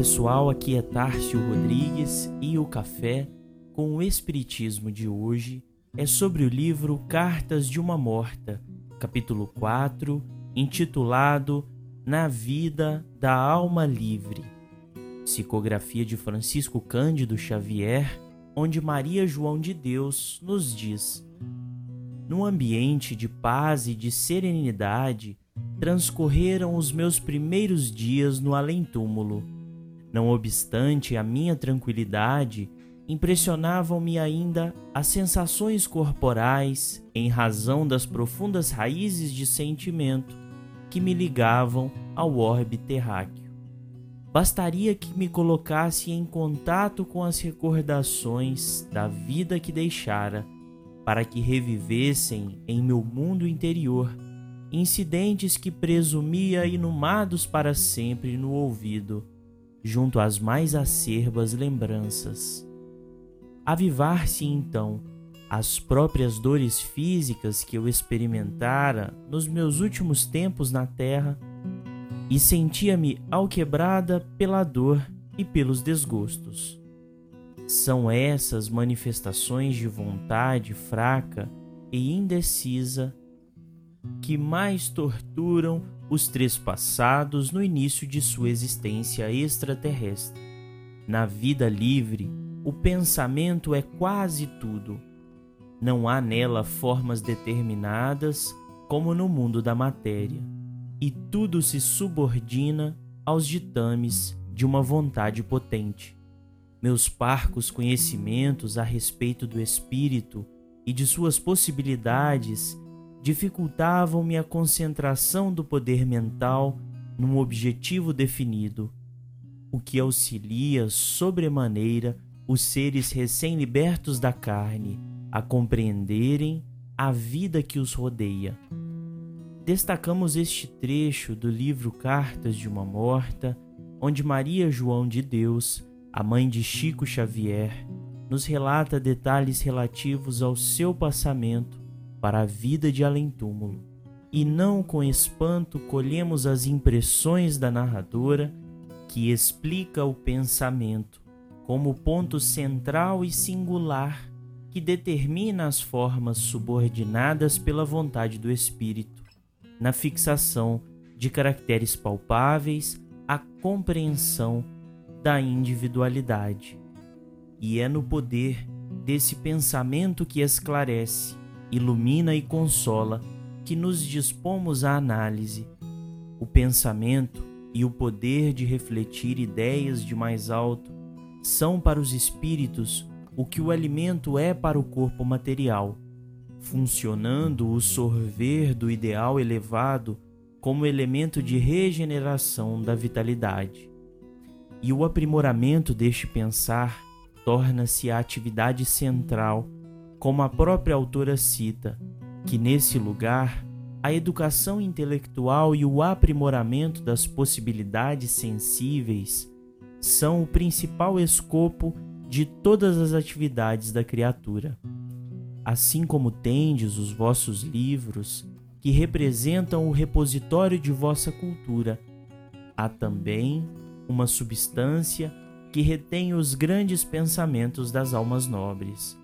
pessoal, aqui é Tárcio Rodrigues e o café com o Espiritismo de hoje é sobre o livro Cartas de uma Morta, capítulo 4, intitulado Na Vida da Alma Livre. Psicografia de Francisco Cândido Xavier, onde Maria João de Deus nos diz: Num ambiente de paz e de serenidade, transcorreram os meus primeiros dias no além-túmulo. Não obstante a minha tranquilidade, impressionavam-me ainda as sensações corporais em razão das profundas raízes de sentimento que me ligavam ao orbe terráqueo. Bastaria que me colocasse em contato com as recordações da vida que deixara, para que revivessem em meu mundo interior incidentes que presumia inumados para sempre no ouvido, junto às mais acerbas lembranças. Avivar-se então as próprias dores físicas que eu experimentara nos meus últimos tempos na terra e sentia-me alquebrada pela dor e pelos desgostos. São essas manifestações de vontade fraca e indecisa que mais torturam os três passados no início de sua existência extraterrestre. Na vida livre, o pensamento é quase tudo. Não há nela formas determinadas como no mundo da matéria, e tudo se subordina aos ditames de uma vontade potente. Meus parcos conhecimentos a respeito do espírito e de suas possibilidades dificultavam-me a concentração do poder mental num objetivo definido, o que auxilia sobremaneira os seres recém-libertos da carne a compreenderem a vida que os rodeia. Destacamos este trecho do livro Cartas de uma Morta, onde Maria João de Deus, a mãe de Chico Xavier, nos relata detalhes relativos ao seu passamento para a vida de além-túmulo, e não com espanto colhemos as impressões da narradora que explica o pensamento como ponto central e singular que determina as formas subordinadas pela vontade do espírito, na fixação de caracteres palpáveis à compreensão da individualidade. E é no poder desse pensamento que esclarece, ilumina e consola que nos dispomos à análise. O pensamento e o poder de refletir ideias de mais alto são para os espíritos o que o alimento é para o corpo material, funcionando o sorver do ideal elevado como elemento de regeneração da vitalidade. E o aprimoramento deste pensar torna-se a atividade central como a própria autora cita, que nesse lugar a educação intelectual e o aprimoramento das possibilidades sensíveis são o principal escopo de todas as atividades da criatura. Assim como tendes os vossos livros, que representam o repositório de vossa cultura, há também uma substância que retém os grandes pensamentos das almas nobres.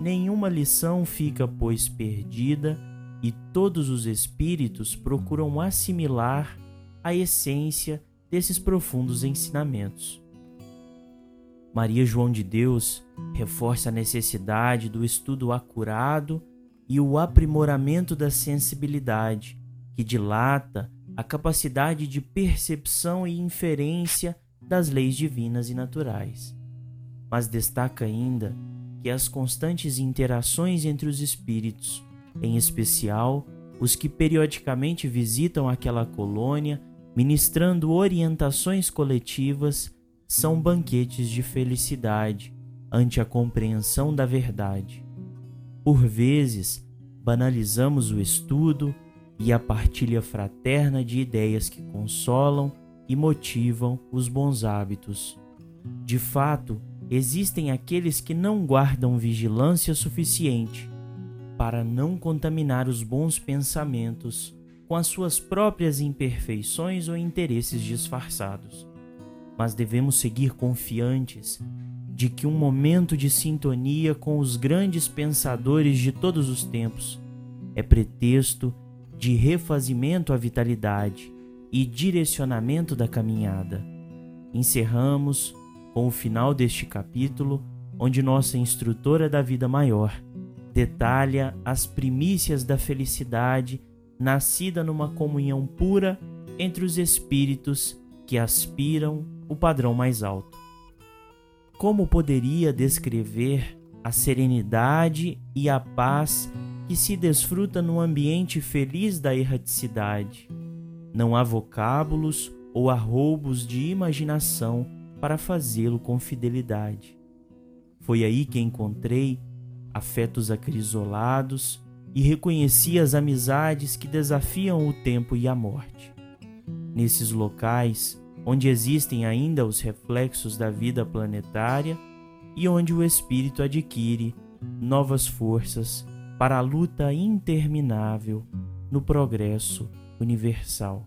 Nenhuma lição fica, pois, perdida, e todos os espíritos procuram assimilar a essência desses profundos ensinamentos. Maria João de Deus reforça a necessidade do estudo acurado e o aprimoramento da sensibilidade, que dilata a capacidade de percepção e inferência das leis divinas e naturais. Mas destaca ainda que as constantes interações entre os espíritos, em especial os que periodicamente visitam aquela colônia, ministrando orientações coletivas, são banquetes de felicidade ante a compreensão da verdade. Por vezes, banalizamos o estudo e a partilha fraterna de ideias que consolam e motivam os bons hábitos. De fato, existem aqueles que não guardam vigilância suficiente para não contaminar os bons pensamentos com as suas próprias imperfeições ou interesses disfarçados. mas devemos seguir confiantes de que um momento de sintonia com os grandes pensadores de todos os tempos é pretexto de refazimento à vitalidade e direcionamento da caminhada. Encerramos com o final deste capítulo, onde nossa instrutora da vida maior detalha as primícias da felicidade nascida numa comunhão pura entre os espíritos que aspiram o padrão mais alto. Como poderia descrever a serenidade e a paz que se desfruta no ambiente feliz da erraticidade? Não há vocábulos ou arroubos de imaginação para fazê-lo com fidelidade. Foi aí que encontrei afetos acrisolados e reconheci as amizades que desafiam o tempo e a morte. Nesses locais, onde existem ainda os reflexos da vida planetária e onde o espírito adquire novas forças para a luta interminável no progresso universal.